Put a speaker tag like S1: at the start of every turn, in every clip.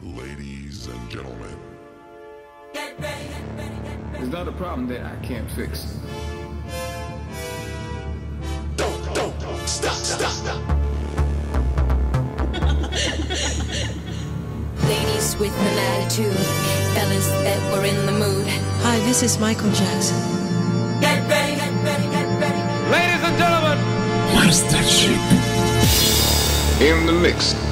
S1: Ladies and gentlemen,
S2: It's not a problem that I can't fix. Don't, don't stop stop.
S3: Ladies with an attitude, fellas that were in the mood.
S4: Hi, this is Michael Jackson.
S3: Get ready, get ready, get ready.
S2: Ladies and gentlemen,
S1: Master Chic.
S2: in the mix.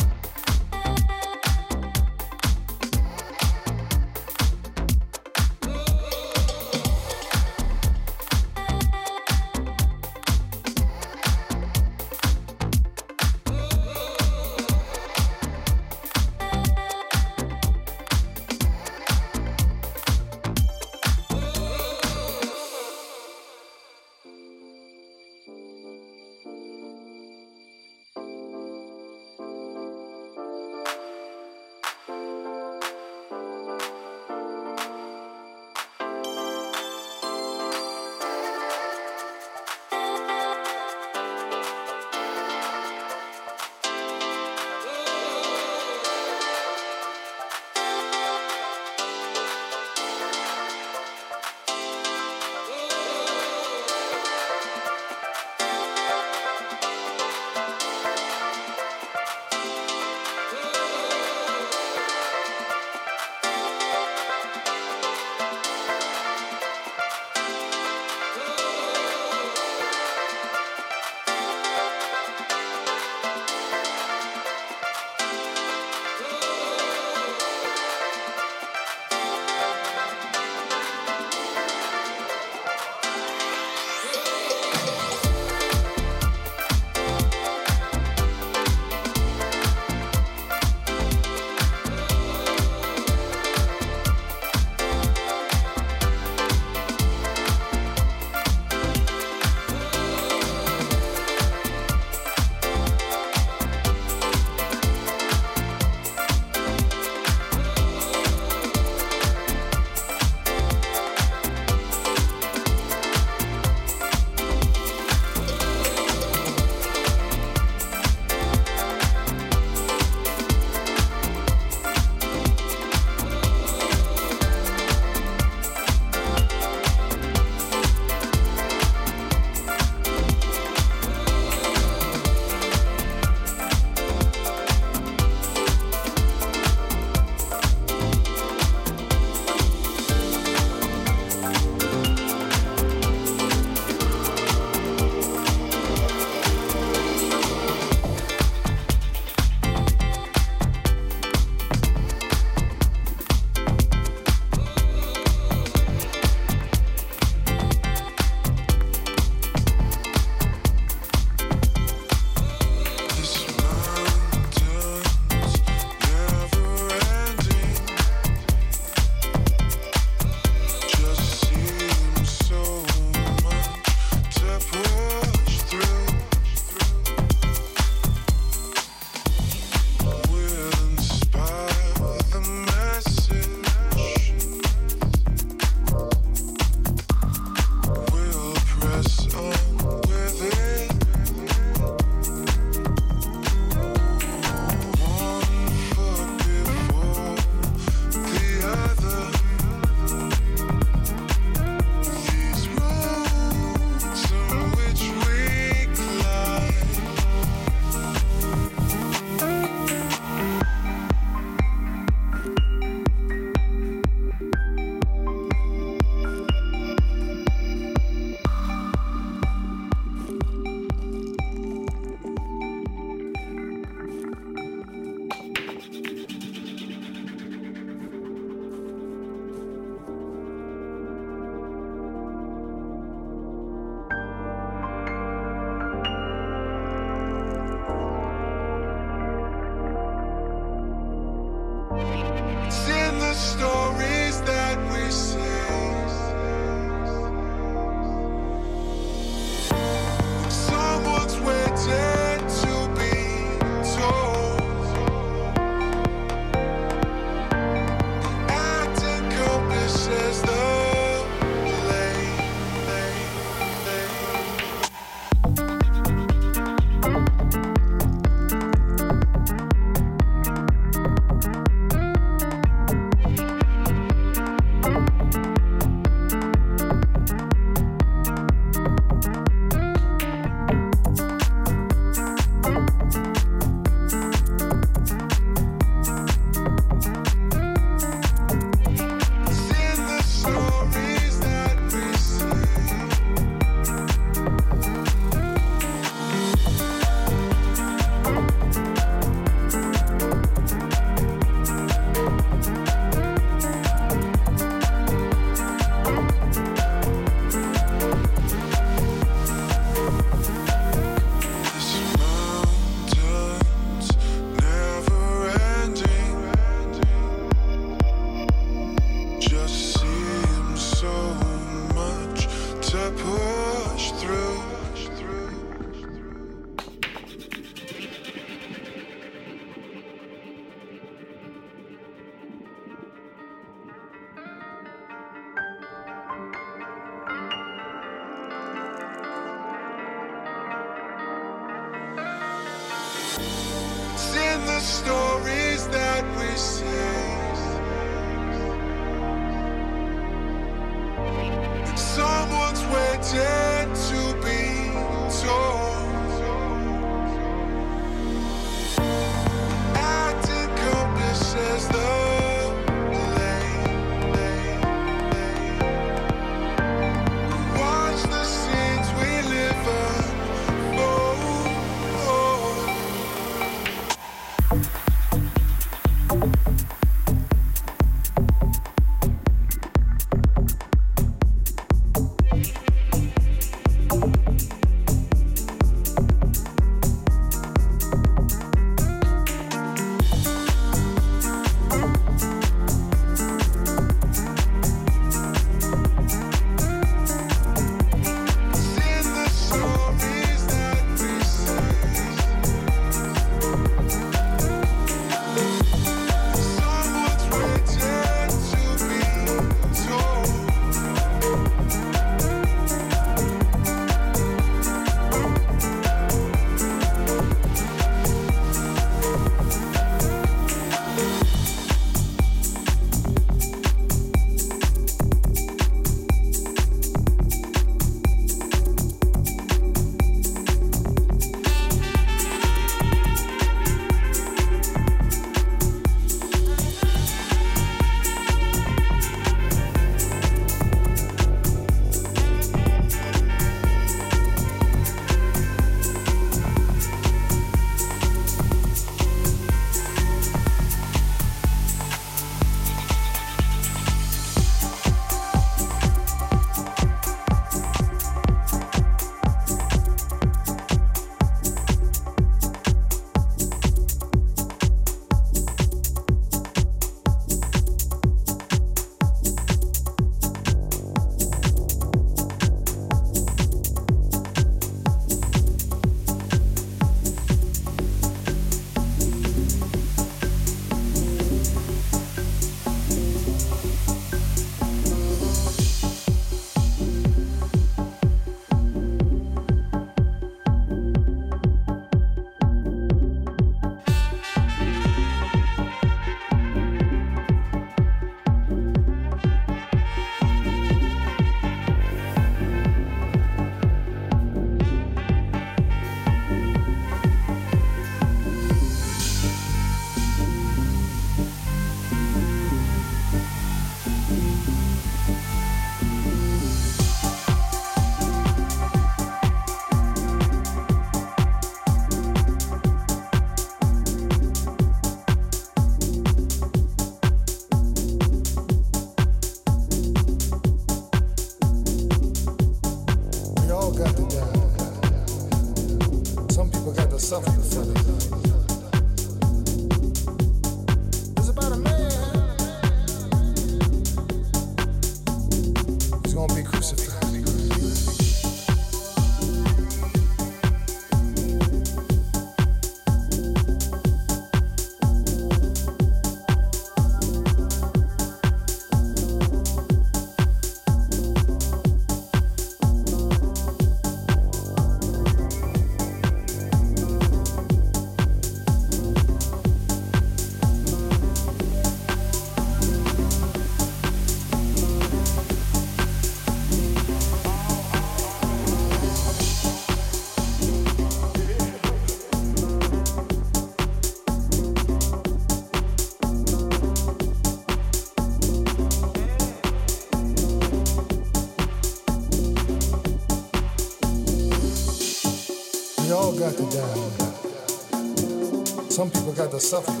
S5: suffer.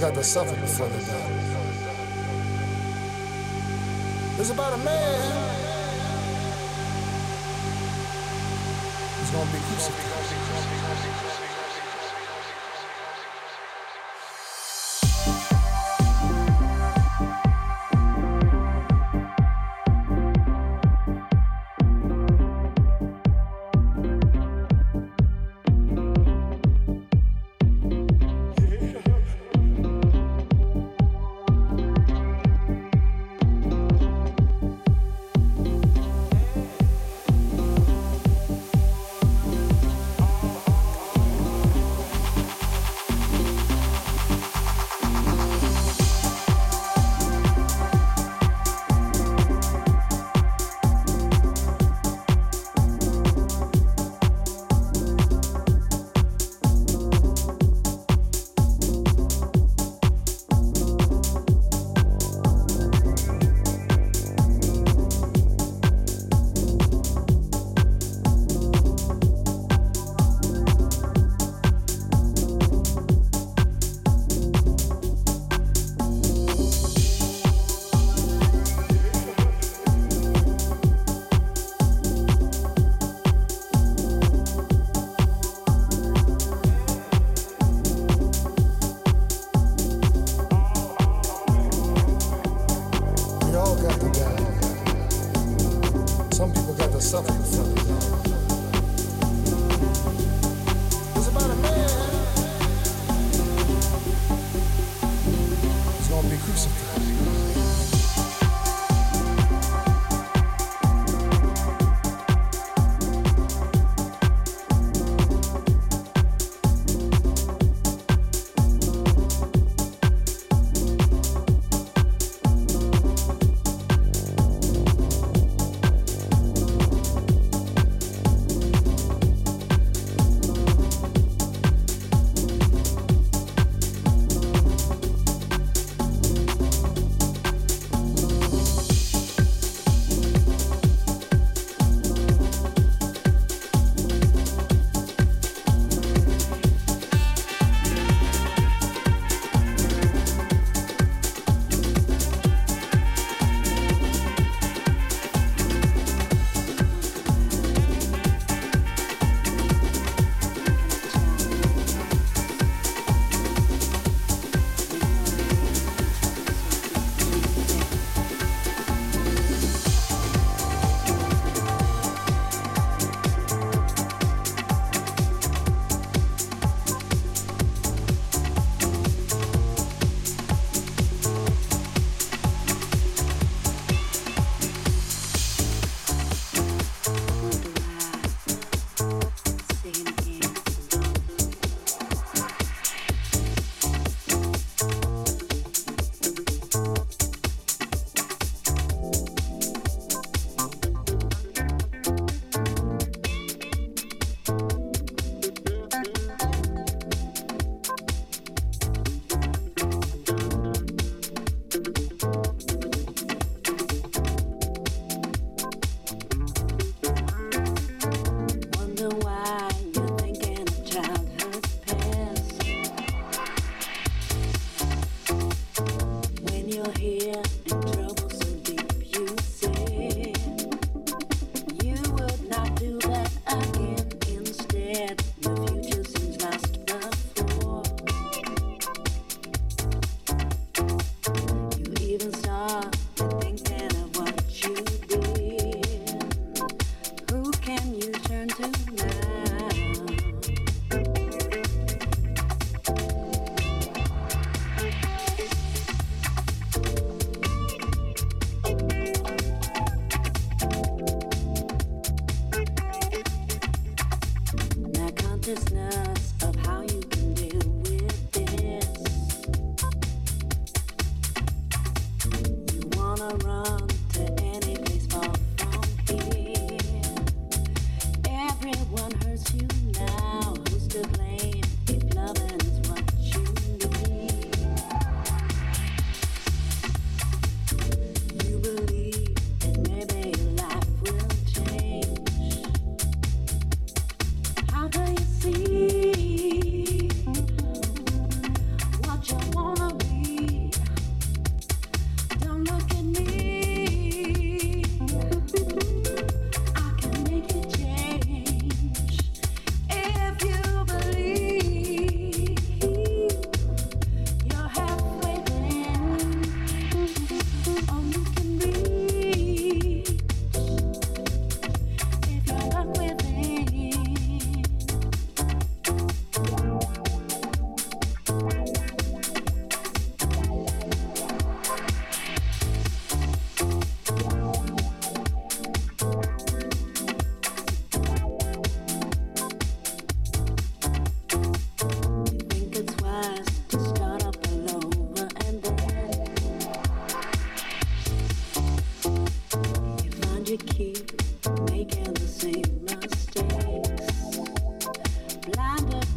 S5: got to suffer before they die. It's about a man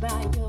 S5: by your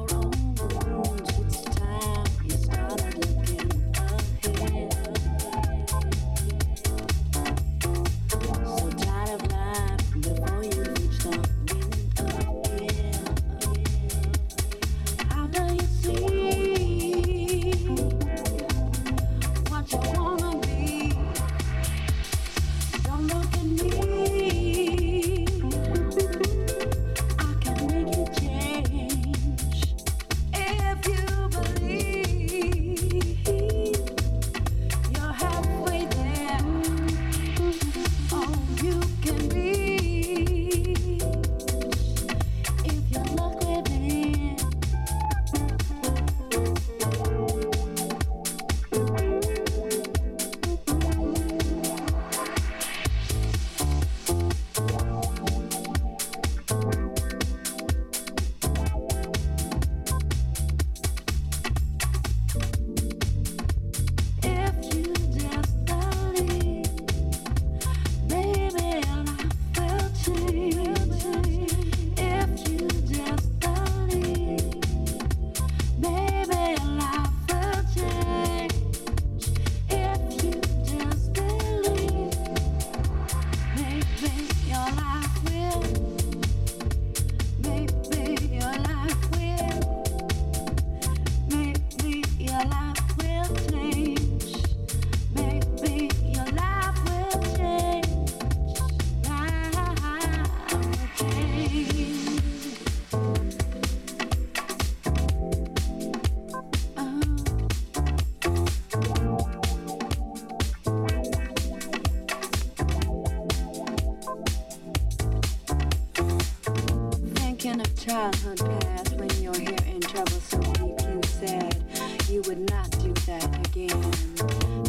S5: childhood past when you're here in trouble so deep you said you would not do that again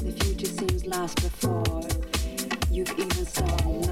S5: the future
S6: seems
S7: lost before you've even
S6: saw